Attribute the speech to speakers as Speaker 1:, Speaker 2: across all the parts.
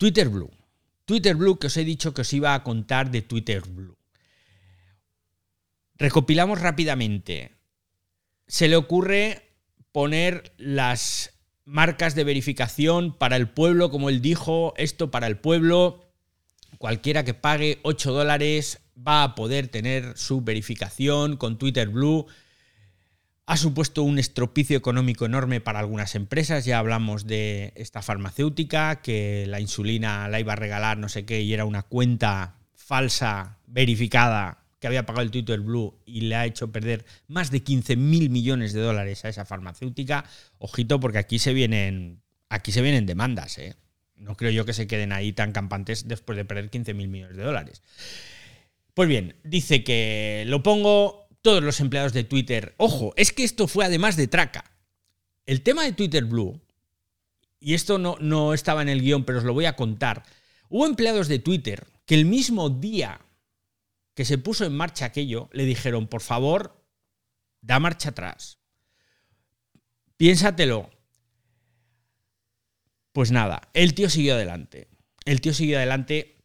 Speaker 1: Twitter Blue. Twitter Blue que os he dicho que os iba a contar de Twitter Blue. Recopilamos rápidamente. Se le ocurre poner las marcas de verificación para el pueblo, como él dijo, esto para el pueblo. Cualquiera que pague 8 dólares va a poder tener su verificación con Twitter Blue. Ha supuesto un estropicio económico enorme para algunas empresas. Ya hablamos de esta farmacéutica, que la insulina la iba a regalar, no sé qué, y era una cuenta falsa, verificada, que había pagado el Twitter Blue y le ha hecho perder más de 15 mil millones de dólares a esa farmacéutica. Ojito, porque aquí se vienen, aquí se vienen demandas, ¿eh? No creo yo que se queden ahí tan campantes después de perder 15 mil millones de dólares. Pues bien, dice que lo pongo todos los empleados de Twitter. Ojo, es que esto fue además de traca. El tema de Twitter Blue, y esto no, no estaba en el guion, pero os lo voy a contar. Hubo empleados de Twitter que el mismo día que se puso en marcha aquello, le dijeron, por favor, da marcha atrás. Piénsatelo. Pues nada, el tío siguió adelante. El tío siguió adelante.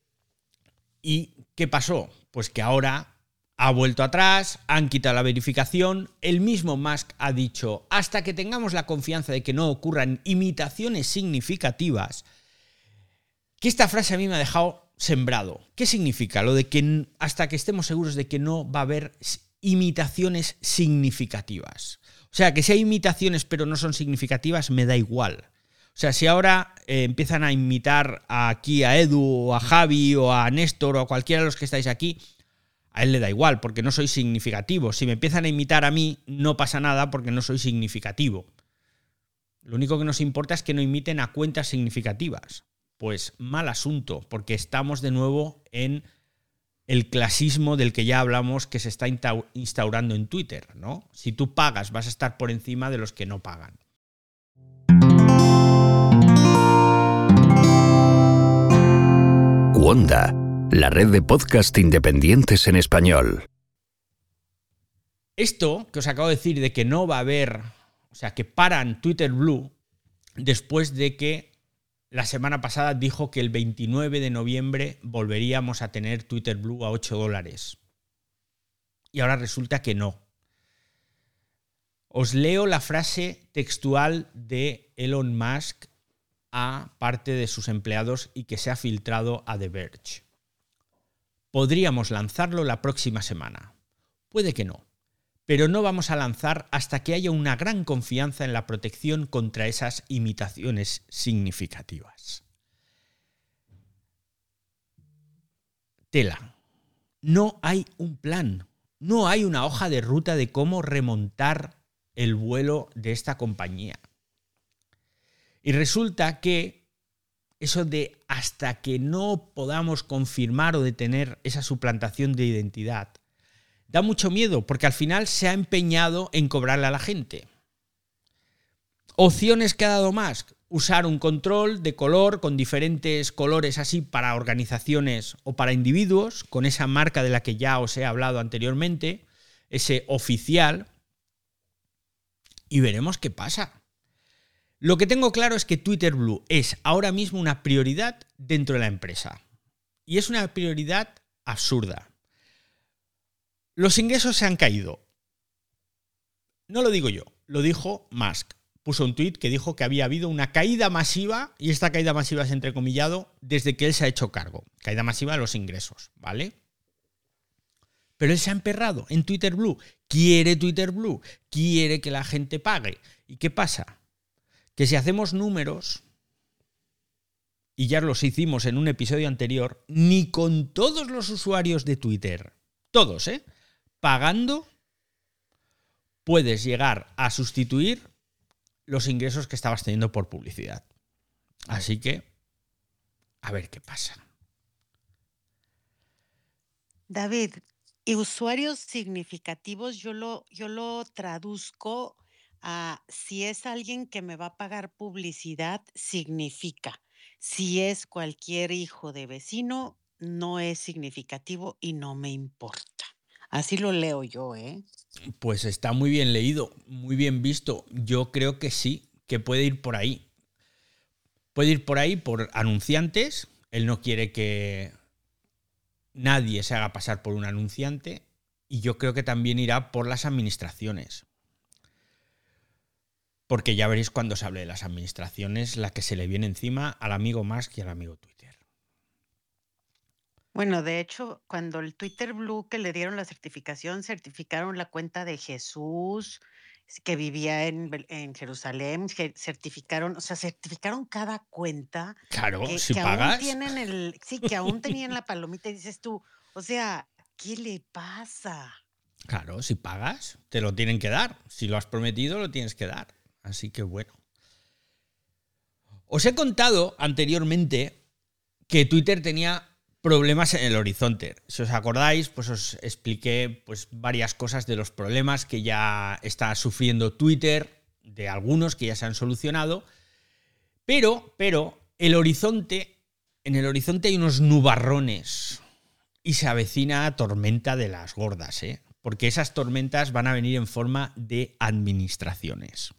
Speaker 1: ¿Y qué pasó? Pues que ahora ha vuelto atrás, han quitado la verificación. El mismo Musk ha dicho, hasta que tengamos la confianza de que no ocurran imitaciones significativas, que esta frase a mí me ha dejado sembrado. ¿Qué significa? Lo de que hasta que estemos seguros de que no va a haber imitaciones significativas. O sea, que si hay imitaciones pero no son significativas, me da igual. O sea, si ahora eh, empiezan a imitar aquí a Edu o a Javi o a Néstor o a cualquiera de los que estáis aquí, a él le da igual porque no soy significativo. Si me empiezan a imitar a mí, no pasa nada porque no soy significativo. Lo único que nos importa es que no imiten a cuentas significativas pues mal asunto, porque estamos de nuevo en el clasismo del que ya hablamos que se está instaurando en Twitter, ¿no? Si tú pagas, vas a estar por encima de los que no pagan.
Speaker 2: La red de podcast independientes en español.
Speaker 1: Esto que os acabo de decir de que no va a haber, o sea, que paran Twitter Blue después de que la semana pasada dijo que el 29 de noviembre volveríamos a tener Twitter Blue a 8 dólares. Y ahora resulta que no. Os leo la frase textual de Elon Musk a parte de sus empleados y que se ha filtrado a The Verge. Podríamos lanzarlo la próxima semana. Puede que no pero no vamos a lanzar hasta que haya una gran confianza en la protección contra esas imitaciones significativas. Tela. No hay un plan, no hay una hoja de ruta de cómo remontar el vuelo de esta compañía. Y resulta que eso de hasta que no podamos confirmar o detener esa suplantación de identidad, da mucho miedo porque al final se ha empeñado en cobrarle a la gente. Opciones que ha dado más. Usar un control de color con diferentes colores así para organizaciones o para individuos, con esa marca de la que ya os he hablado anteriormente, ese oficial, y veremos qué pasa. Lo que tengo claro es que Twitter Blue es ahora mismo una prioridad dentro de la empresa. Y es una prioridad absurda. Los ingresos se han caído. No lo digo yo, lo dijo Musk. Puso un tuit que dijo que había habido una caída masiva, y esta caída masiva es entrecomillado, desde que él se ha hecho cargo. Caída masiva de los ingresos, ¿vale? Pero él se ha emperrado en Twitter Blue. Quiere Twitter Blue. Quiere que la gente pague. ¿Y qué pasa? Que si hacemos números, y ya los hicimos en un episodio anterior, ni con todos los usuarios de Twitter, todos, ¿eh? pagando puedes llegar a sustituir los ingresos que estabas teniendo por publicidad. Así que, a ver qué pasa.
Speaker 3: David, y usuarios significativos yo lo, yo lo traduzco si es alguien que me va a pagar publicidad, significa. Si es cualquier hijo de vecino, no es significativo y no me importa. Así lo leo yo, ¿eh?
Speaker 1: Pues está muy bien leído, muy bien visto. Yo creo que sí, que puede ir por ahí. Puede ir por ahí por anunciantes. Él no quiere que nadie se haga pasar por un anunciante. Y yo creo que también irá por las administraciones. Porque ya veréis cuando se hable de las administraciones la que se le viene encima al amigo Musk y al amigo Twitter.
Speaker 3: Bueno, de hecho, cuando el Twitter Blue que le dieron la certificación, certificaron la cuenta de Jesús, que vivía en, Jerusalén, certificaron, o sea, certificaron cada cuenta.
Speaker 1: Claro, si pagas.
Speaker 3: tienen el, sí, que aún tenían la palomita y dices tú, o sea, ¿qué le pasa?
Speaker 1: Claro, si pagas, te lo tienen que dar. Si lo has prometido, lo tienes que dar. Así que bueno. Os he contado anteriormente que Twitter tenía problemas en el horizonte. Si os acordáis, pues os expliqué pues, varias cosas de los problemas que ya está sufriendo Twitter, de algunos que ya se han solucionado. Pero, pero, el horizonte, en el horizonte hay unos nubarrones y se avecina tormenta de las gordas, ¿eh? porque esas tormentas van a venir en forma de administraciones.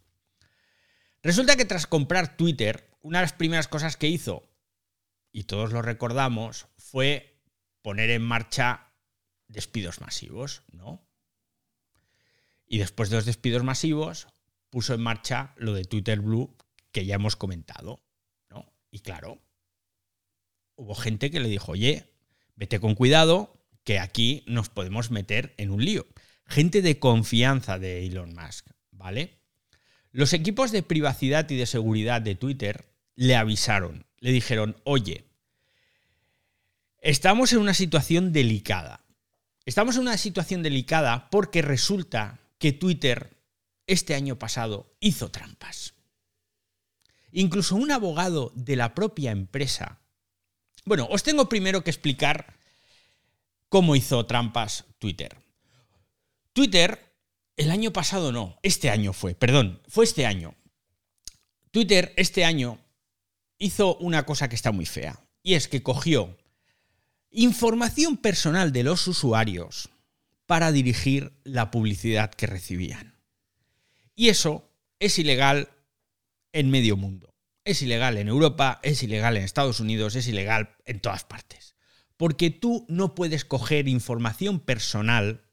Speaker 1: Resulta que tras comprar Twitter, una de las primeras cosas que hizo, y todos lo recordamos, fue poner en marcha despidos masivos, ¿no? Y después de los despidos masivos, puso en marcha lo de Twitter Blue, que ya hemos comentado, ¿no? Y claro, hubo gente que le dijo, oye, vete con cuidado, que aquí nos podemos meter en un lío. Gente de confianza de Elon Musk, ¿vale? Los equipos de privacidad y de seguridad de Twitter le avisaron, le dijeron, oye, estamos en una situación delicada. Estamos en una situación delicada porque resulta que Twitter este año pasado hizo trampas. Incluso un abogado de la propia empresa. Bueno, os tengo primero que explicar cómo hizo trampas Twitter. Twitter el año pasado no, este año fue, perdón, fue este año. Twitter este año hizo una cosa que está muy fea, y es que cogió información personal de los usuarios para dirigir la publicidad que recibían. Y eso es ilegal en medio mundo. Es ilegal en Europa, es ilegal en Estados Unidos, es ilegal en todas partes. Porque tú no puedes coger información personal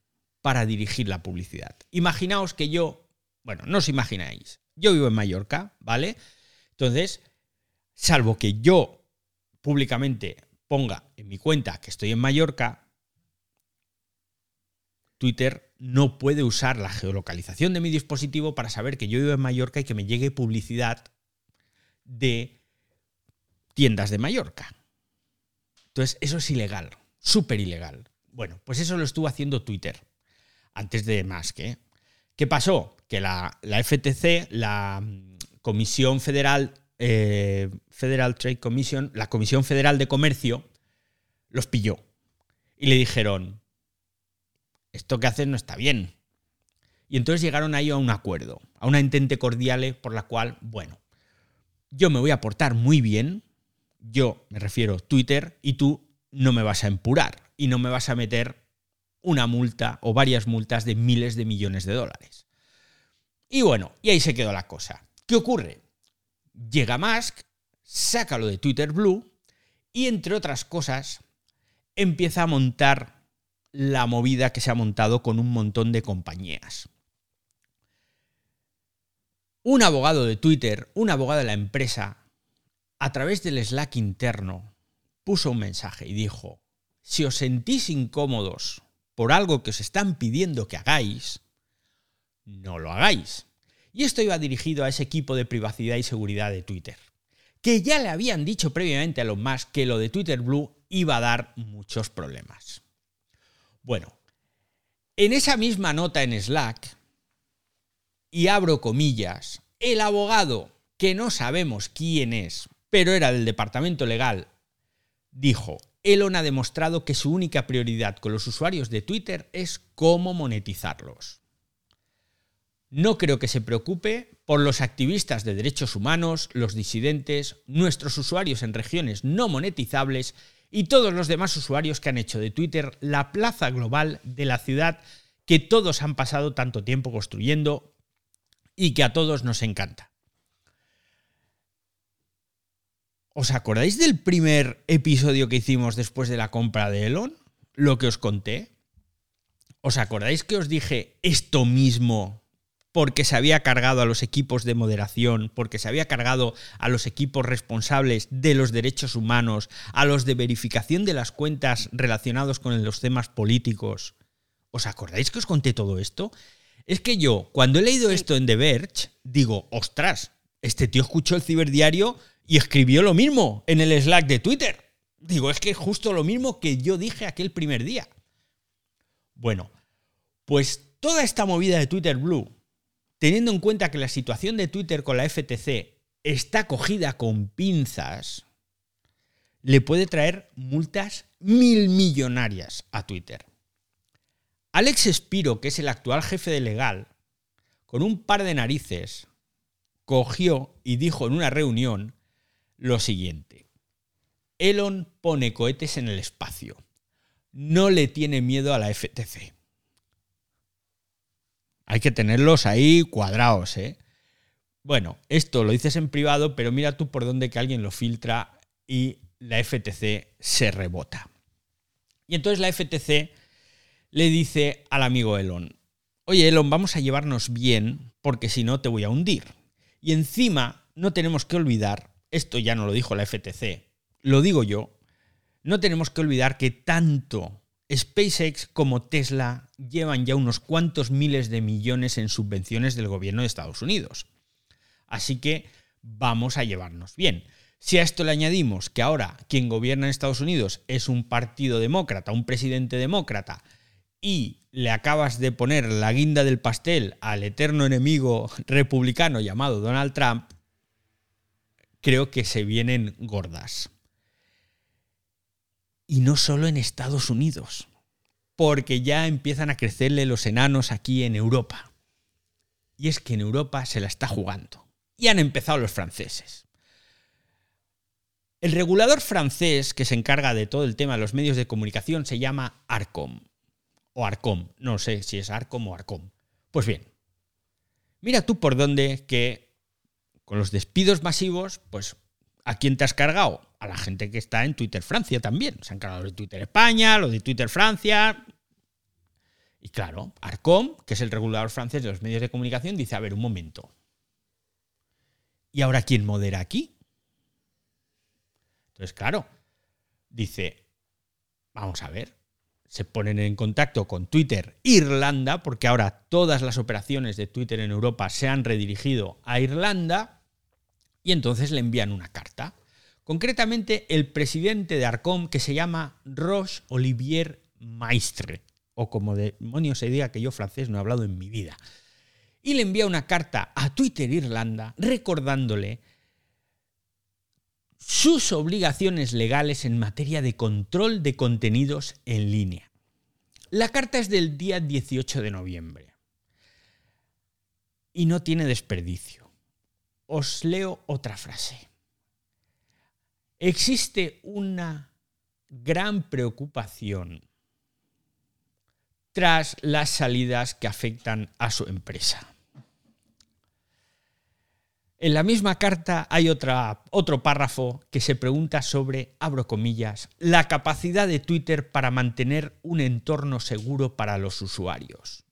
Speaker 1: para dirigir la publicidad. Imaginaos que yo, bueno, no os imagináis, yo vivo en Mallorca, ¿vale? Entonces, salvo que yo públicamente ponga en mi cuenta que estoy en Mallorca, Twitter no puede usar la geolocalización de mi dispositivo para saber que yo vivo en Mallorca y que me llegue publicidad de tiendas de Mallorca. Entonces, eso es ilegal, súper ilegal. Bueno, pues eso lo estuvo haciendo Twitter antes de más que. ¿Qué pasó? Que la, FTC, la mm, Comisión Federal, eh, Federal Trade Commission, la Comisión Federal de Comercio, los pilló. Y le dijeron, esto que hacen no está bien. Y entonces llegaron ahí a un acuerdo, a una entente cordial por la cual, bueno, yo me voy a portar muy bien, yo me refiero Twitter, y tú no me vas a empurar y no me vas a meter una multa o varias multas de miles de millones de dólares. Y bueno, y ahí se quedó la cosa. ¿Qué ocurre? Llega Musk, saca lo de Twitter Blue y entre otras cosas empieza a montar la movida que se ha montado con un montón de compañías. Un abogado de Twitter, un abogado de la empresa, a través del Slack interno, puso un mensaje y dijo, si os sentís incómodos por algo que os están pidiendo que hagáis, no lo hagáis. Y esto iba dirigido a ese equipo de privacidad y seguridad de Twitter, que ya le habían dicho previamente a los más que lo de Twitter Blue iba a dar muchos problemas. Bueno, en esa misma nota en Slack, y abro comillas, el abogado, que no sabemos quién es, pero era del departamento legal, dijo, Elon ha demostrado que su única prioridad con los usuarios de Twitter es cómo monetizarlos. No creo que se preocupe por los activistas de derechos humanos, los disidentes, nuestros usuarios en regiones no monetizables y todos los demás usuarios que han hecho de Twitter la plaza global de la ciudad que todos han pasado tanto tiempo construyendo y que a todos nos encanta. ¿Os acordáis del primer episodio que hicimos después de la compra de Elon? Lo que os conté. ¿Os acordáis que os dije esto mismo porque se había cargado a los equipos de moderación, porque se había cargado a los equipos responsables de los derechos humanos, a los de verificación de las cuentas relacionados con los temas políticos? ¿Os acordáis que os conté todo esto? Es que yo, cuando he leído esto en The Verge, digo, ostras, este tío escuchó el ciberdiario y escribió lo mismo en el Slack de Twitter. Digo, es que es justo lo mismo que yo dije aquel primer día. Bueno, pues toda esta movida de Twitter Blue, teniendo en cuenta que la situación de Twitter con la FTC está cogida con pinzas, le puede traer multas mil millonarias a Twitter. Alex Spiro, que es el actual jefe de legal, con un par de narices, cogió y dijo en una reunión lo siguiente. Elon pone cohetes en el espacio. No le tiene miedo a la FTC. Hay que tenerlos ahí cuadrados, ¿eh? Bueno, esto lo dices en privado, pero mira tú por dónde que alguien lo filtra y la FTC se rebota. Y entonces la FTC le dice al amigo Elon, oye Elon, vamos a llevarnos bien porque si no te voy a hundir. Y encima no tenemos que olvidar, esto ya no lo dijo la FTC, lo digo yo, no tenemos que olvidar que tanto SpaceX como Tesla llevan ya unos cuantos miles de millones en subvenciones del gobierno de Estados Unidos. Así que vamos a llevarnos bien. Si a esto le añadimos que ahora quien gobierna en Estados Unidos es un partido demócrata, un presidente demócrata, y le acabas de poner la guinda del pastel al eterno enemigo republicano llamado Donald Trump, creo que se vienen gordas. Y no solo en Estados Unidos, porque ya empiezan a crecerle los enanos aquí en Europa. Y es que en Europa se la está jugando. Y han empezado los franceses. El regulador francés que se encarga de todo el tema de los medios de comunicación se llama ARCOM o Arcom. No sé si es Arcom o Arcom. Pues bien, mira tú por dónde que con los despidos masivos, pues ¿a quién te has cargado? A la gente que está en Twitter Francia también. Se han cargado de Twitter España, lo de Twitter Francia. Y claro, Arcom, que es el regulador francés de los medios de comunicación, dice, a ver, un momento. ¿Y ahora quién modera aquí? Entonces, claro, dice, vamos a ver, se ponen en contacto con Twitter Irlanda, porque ahora todas las operaciones de Twitter en Europa se han redirigido a Irlanda, y entonces le envían una carta. Concretamente, el presidente de Arcom, que se llama Roche Olivier Maistre, o como demonios se diga que yo francés no he hablado en mi vida. Y le envía una carta a Twitter Irlanda recordándole sus obligaciones legales en materia de control de contenidos en línea. La carta es del día 18 de noviembre y no tiene desperdicio. Os leo otra frase. Existe una gran preocupación tras las salidas que afectan a su empresa. En la misma carta hay otra, otro párrafo que se pregunta sobre, abro comillas, la capacidad de Twitter para mantener un entorno seguro para los usuarios.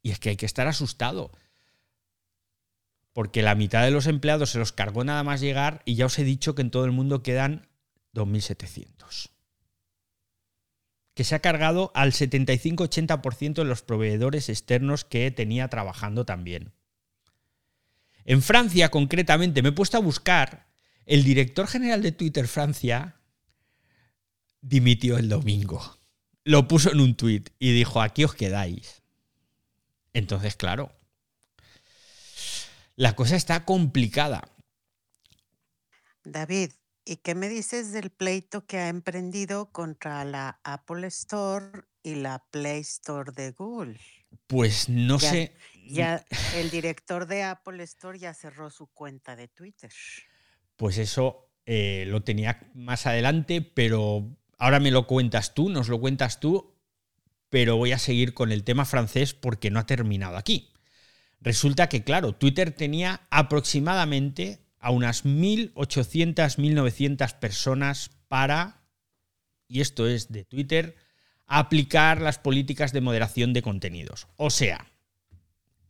Speaker 1: Y es que hay que estar asustado, porque la mitad de los empleados se los cargó nada más llegar y ya os he dicho que en todo el mundo quedan 2.700. Que se ha cargado al 75-80% de los proveedores externos que tenía trabajando también. En Francia, concretamente, me he puesto a buscar, el director general de Twitter Francia dimitió el domingo. Lo puso en un tuit y dijo, aquí os quedáis. Entonces, claro, la cosa está complicada.
Speaker 3: David, ¿y qué me dices del pleito que ha emprendido contra la Apple Store y la Play Store de Google?
Speaker 1: Pues no sé.
Speaker 3: Ya el director de Apple Store ya cerró su cuenta de Twitter.
Speaker 1: Pues eso eh, lo tenía más adelante, pero ahora me lo cuentas tú, nos lo cuentas tú, pero voy a seguir con el tema francés porque no ha terminado aquí. Resulta que, claro, Twitter tenía aproximadamente a unas 1.800, 1.900 personas para, y esto es de Twitter, aplicar las políticas de moderación de contenidos. O sea,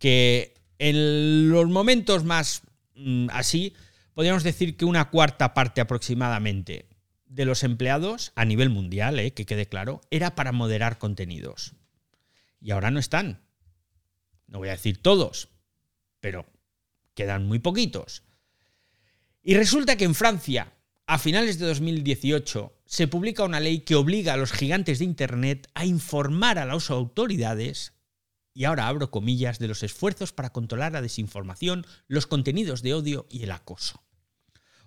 Speaker 1: que en los momentos más mm, así, podríamos decir que una cuarta parte aproximadamente de los empleados a nivel mundial, eh, que quede claro, era para moderar contenidos. Y ahora no están. No voy a decir todos, pero quedan muy poquitos. Y resulta que en Francia, a finales de 2018, se publica una ley que obliga a los gigantes de Internet a informar a las autoridades, y ahora abro comillas, de los esfuerzos para controlar la desinformación, los contenidos de odio y el acoso.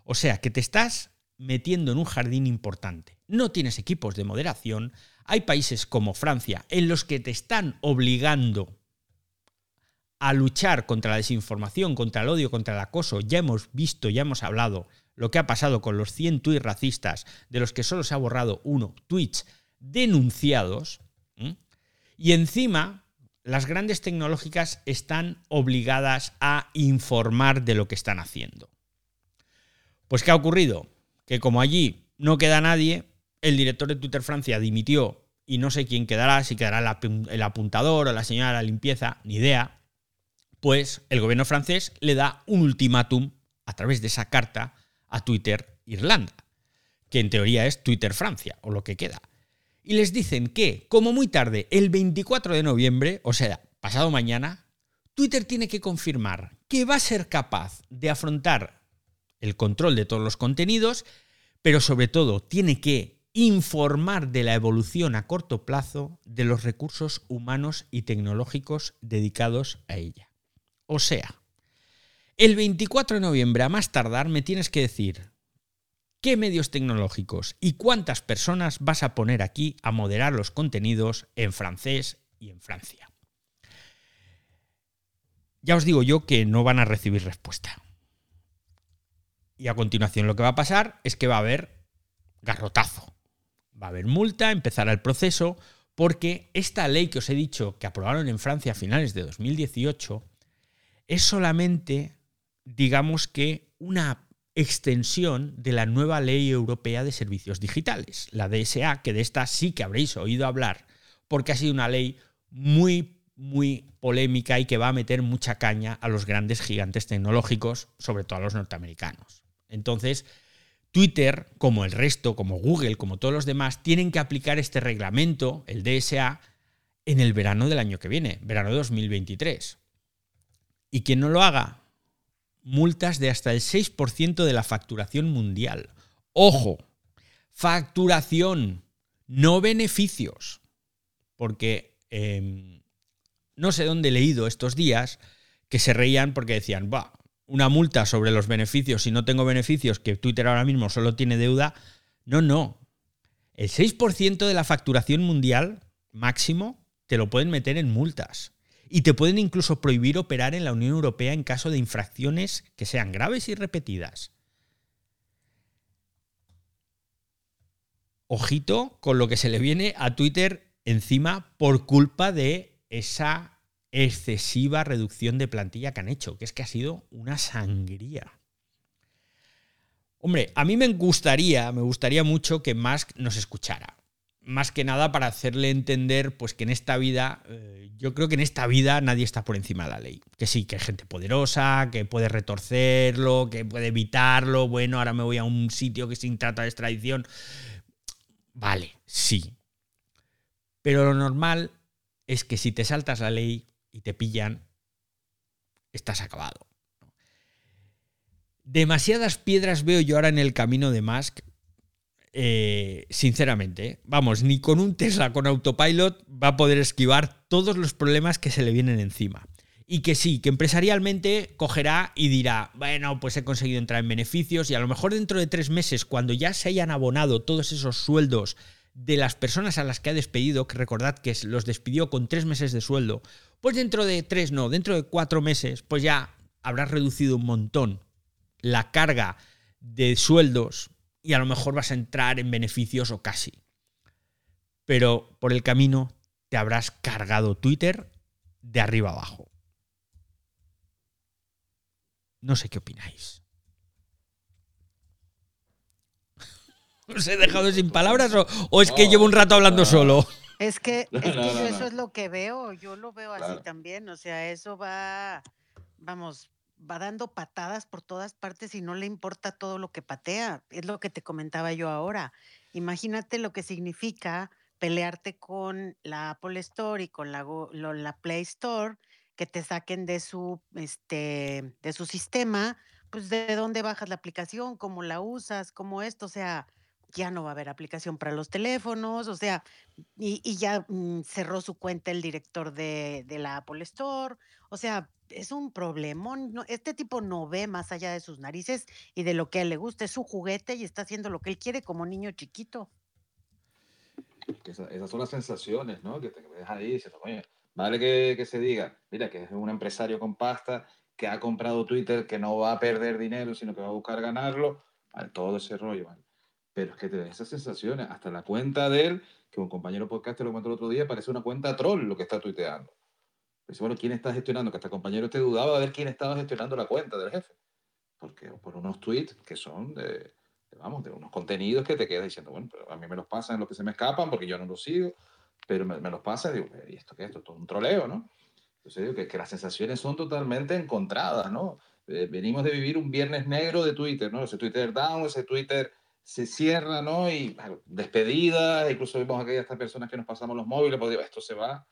Speaker 1: O sea, que te estás metiendo en un jardín importante. No tienes equipos de moderación. Hay países como Francia en los que te están obligando a luchar contra la desinformación, contra el odio, contra el acoso. Ya hemos visto, ya hemos hablado lo que ha pasado con los 100 tweets racistas, de los que solo se ha borrado uno, tweets denunciados. Y encima, las grandes tecnológicas están obligadas a informar de lo que están haciendo. Pues ¿qué ha ocurrido? Que como allí no queda nadie, el director de Twitter Francia dimitió y no sé quién quedará, si quedará el apuntador o la señora de la limpieza, ni idea pues el gobierno francés le da un ultimátum a través de esa carta a Twitter Irlanda, que en teoría es Twitter Francia, o lo que queda. Y les dicen que, como muy tarde, el 24 de noviembre, o sea, pasado mañana, Twitter tiene que confirmar que va a ser capaz de afrontar el control de todos los contenidos, pero sobre todo tiene que informar de la evolución a corto plazo de los recursos humanos y tecnológicos dedicados a ella. O sea, el 24 de noviembre a más tardar me tienes que decir qué medios tecnológicos y cuántas personas vas a poner aquí a moderar los contenidos en francés y en Francia. Ya os digo yo que no van a recibir respuesta. Y a continuación lo que va a pasar es que va a haber garrotazo. Va a haber multa, empezará el proceso, porque esta ley que os he dicho que aprobaron en Francia a finales de 2018 es solamente, digamos que, una extensión de la nueva ley europea de servicios digitales, la DSA, que de esta sí que habréis oído hablar, porque ha sido una ley muy, muy polémica y que va a meter mucha caña a los grandes gigantes tecnológicos, sobre todo a los norteamericanos. Entonces, Twitter, como el resto, como Google, como todos los demás, tienen que aplicar este reglamento, el DSA, en el verano del año que viene, verano de 2023. Y quien no lo haga, multas de hasta el 6% de la facturación mundial. Ojo, facturación, no beneficios. Porque em, no sé dónde he leído estos días que se reían porque decían, va, una multa sobre los beneficios si no tengo beneficios, que Twitter ahora mismo solo tiene deuda. No, no. El 6% de la facturación mundial máximo te lo pueden meter en multas y te pueden incluso prohibir operar en la Unión Europea en caso de infracciones que sean graves y repetidas. Ojito con lo que se le viene a Twitter encima por culpa de esa excesiva reducción de plantilla que han hecho, que es que ha sido una sangría. Hombre, a mí me gustaría, me gustaría mucho que Musk nos escuchara más que nada para hacerle entender pues que en esta vida, eh, yo creo que en esta vida nadie está por encima de la ley. Que sí, que hay gente poderosa, que puede retorcerlo, que puede evitarlo. Bueno, ahora me voy a un sitio que sin trata de extradición. Vale, sí. Pero lo normal es que si te saltas la ley y te pillan, estás acabado. Demasiadas piedras veo yo ahora en el camino de Musk eh, sinceramente, vamos, ni con un Tesla con autopilot va a poder esquivar todos los problemas que se le vienen encima. Y que sí, que empresarialmente cogerá y dirá, bueno, pues he conseguido entrar en beneficios y a lo mejor dentro de tres meses, cuando ya se hayan abonado todos esos sueldos de las personas a las que ha despedido, que recordad que los despidió con tres meses de sueldo, pues dentro de tres, no, dentro de cuatro meses, pues ya habrá reducido un montón la carga de sueldos y a lo mejor vas a entrar en beneficios o casi. Pero por el camino te habrás cargado Twitter de arriba abajo. No sé qué opináis. ¿Os he dejado sin palabras o, es que llevo un rato hablando solo?
Speaker 3: Es que, yo eso es lo que veo, yo lo veo así también, o sea, eso va, vamos, va dando patadas por todas partes y no le importa todo lo que patea, es lo que te comentaba yo ahora. Imagínate lo que significa pelearte con la Apple Store y con la, la Play Store, que te saquen de su, este, de su sistema, pues de dónde bajas la aplicación, cómo la usas, cómo esto, o sea, ya no va a haber aplicación para los teléfonos, o sea, y, ya mm, cerró su cuenta el director de, la Apple Store, o sea, es un problemón. este tipo no ve más allá de sus narices y de lo que a él le gusta, es su juguete y está haciendo lo que él quiere como niño chiquito.
Speaker 4: esas son las sensaciones, ¿no? Que te dejas ahí vale que, que se diga, mira, que es un empresario con pasta, que ha comprado Twitter, que no va a perder dinero, sino que va a buscar ganarlo, todo ese rollo, ¿vale? Pero es que te da esas sensaciones. Hasta la cuenta de él, que un compañero podcast lo comentó el otro día, parece una cuenta troll lo que está tuiteando. Dice, bueno, ¿quién está gestionando? Que hasta compañero te dudaba de ver quién estaba gestionando la cuenta del jefe. Porque por unos tweets que son de, vamos, de unos contenidos que te quedas diciendo, bueno, pero a mí me los pasan los que se me escapan porque yo no los sigo, pero me, los pasa y digo, ¿y esto qué es? Esto es todo un troleo, ¿no? Entonces digo que, que las sensaciones son totalmente encontradas, ¿no? Eh, venimos de vivir un viernes negro de Twitter, ¿no? Ese Twitter down, ese Twitter se cierra, ¿no? Y bueno, despedidas, incluso vimos aquellas personas que nos pasamos los móviles, pues digo, esto se va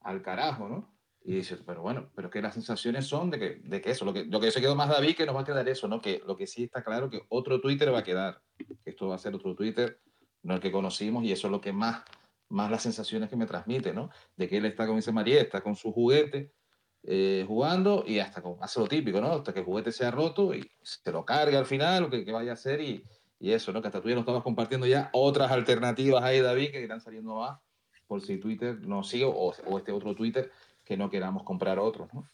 Speaker 4: al carajo, ¿no? Y dices, pero bueno, pero que las sensaciones son de que, de que eso, lo que, lo que se quedó más David, que nos va a quedar eso, ¿no? Que lo que sí está claro que otro Twitter va a quedar, que esto va a ser otro Twitter, no el que conocimos, y eso es lo que más, más las sensaciones que me transmite, ¿no? De que él está, como dice María, está con su juguete, eh, jugando y hasta con, hace lo típico, ¿no? Hasta que el juguete sea roto y se lo carga al final, lo que, que vaya a hacer y, y eso, ¿no? Que hasta tú ya nos estabas compartiendo ya otras alternativas ahí, David, que irán saliendo más por si Twitter nos sigue o, este otro Twitter que no queramos comprar otros, ¿no?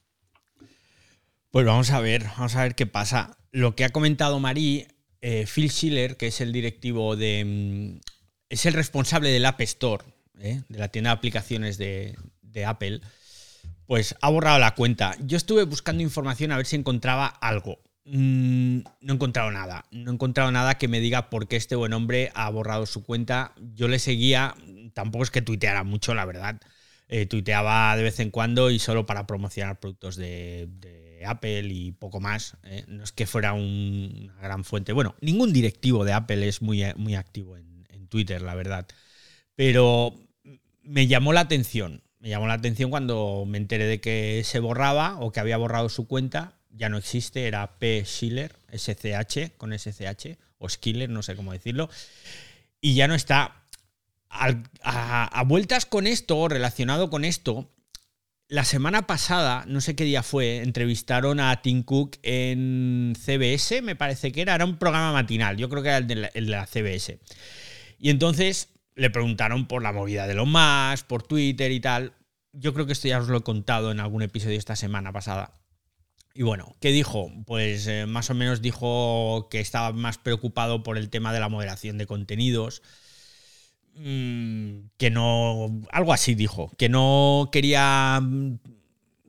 Speaker 1: Pues vamos a ver, vamos a ver qué pasa. Lo que ha comentado Marí, eh, Phil Schiller, que es el directivo de. Mm, es el responsable del App Store, ¿eh? de la tienda de aplicaciones de Apple, pues ha borrado la cuenta. Yo estuve buscando información a ver si encontraba algo. Mm, no he encontrado nada. No he encontrado nada que me diga por qué este buen hombre ha borrado su cuenta. Yo le seguía, tampoco es que tuiteara mucho, la verdad. Eh, tuiteaba de vez en cuando y solo para promocionar productos de, Apple y poco más. Eh. No es que fuera una gran fuente. Bueno, ningún directivo de Apple es muy, muy activo en, en Twitter, la verdad. Pero me llamó la atención. Me llamó la atención cuando me enteré de que se borraba o que había borrado su cuenta ya no existe, era P. Schiller, SCH, con SCH, o Skiller, no sé cómo decirlo, y ya no está. A, vueltas con esto, relacionado con esto, la semana pasada, no sé qué día fue, entrevistaron a Tim Cook en CBS, me parece que era, era un programa matinal, yo creo que era el de la, CBS. Y entonces le preguntaron por la movida de lo más, por Twitter y tal. Yo creo que esto ya os lo he contado en algún episodio esta semana pasada. Y bueno, ¿qué dijo? Pues eh, más o menos dijo que estaba más preocupado por el tema de la moderación de contenidos. Mm, que no. Algo así dijo. Que no quería mm,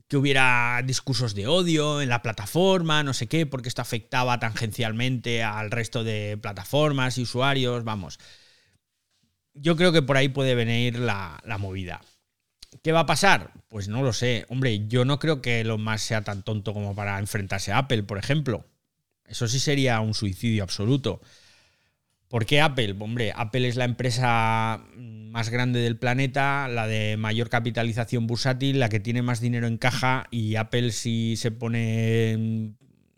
Speaker 1: que hubiera discursos de odio en la plataforma, no sé qué, porque esto afectaba tangencialmente al resto de plataformas y usuarios. Vamos. Yo creo que por ahí puede venir la, la movida. ¿Qué va a pasar? Pues no lo sé. Hombre, yo no creo que Elon Musk sea tan tonto como para enfrentarse a Apple, por ejemplo. Eso sí sería un suicidio absoluto. ¿Por qué Apple? Hombre, Apple es la empresa más grande del planeta, la de mayor capitalización bursátil, la que tiene más dinero en caja y Apple si se pone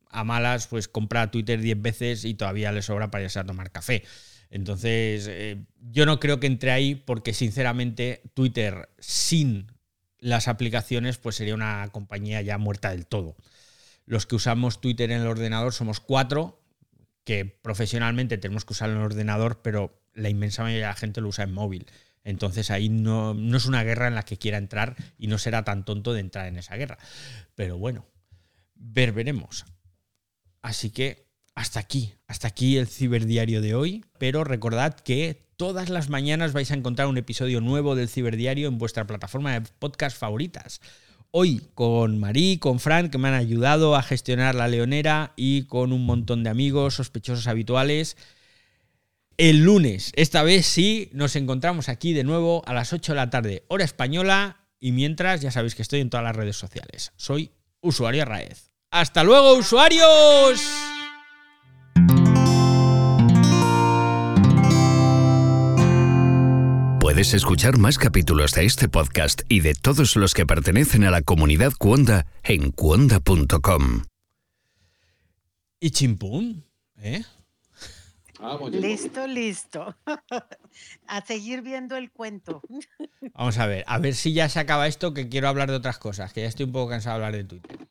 Speaker 1: a malas, pues compra Twitter 10 veces y todavía le sobra para irse a tomar café. Entonces, eh, yo no creo que entre ahí porque sinceramente Twitter sin las aplicaciones pues sería una compañía ya muerta del todo. Los que usamos Twitter en el ordenador somos cuatro, que profesionalmente tenemos que usar en el ordenador, pero la inmensa mayoría de la gente lo usa en móvil. Entonces ahí no, no es una guerra en la que quiera entrar y no será tan tonto de entrar en esa guerra. Pero bueno, ver, veremos. Así que hasta aquí, hasta aquí el ciberdiario de hoy, pero recordad que todas las mañanas vais a encontrar un episodio nuevo del ciberdiario en vuestra plataforma de podcast favoritas. Hoy con Marí, con Fran, que me han ayudado a gestionar la leonera y con un montón de amigos sospechosos habituales. el lunes. Esta vez sí, nos encontramos aquí de nuevo a las 8 de la tarde, hora española. Y mientras, ya sabéis que estoy en todas las redes sociales. Soy usuario Raez. ¡Hasta luego, usuarios!
Speaker 2: Puedes escuchar más capítulos de este podcast y de todos los que pertenecen a la comunidad Cuonda en cuonda.com.
Speaker 1: Y chimpún, ¿eh?
Speaker 4: Vamos, ya.
Speaker 3: Listo, listo. A seguir viendo el cuento.
Speaker 1: Vamos a ver, a ver si ya se acaba esto, que quiero hablar de otras cosas, que ya estoy un poco cansado de hablar de Twitter.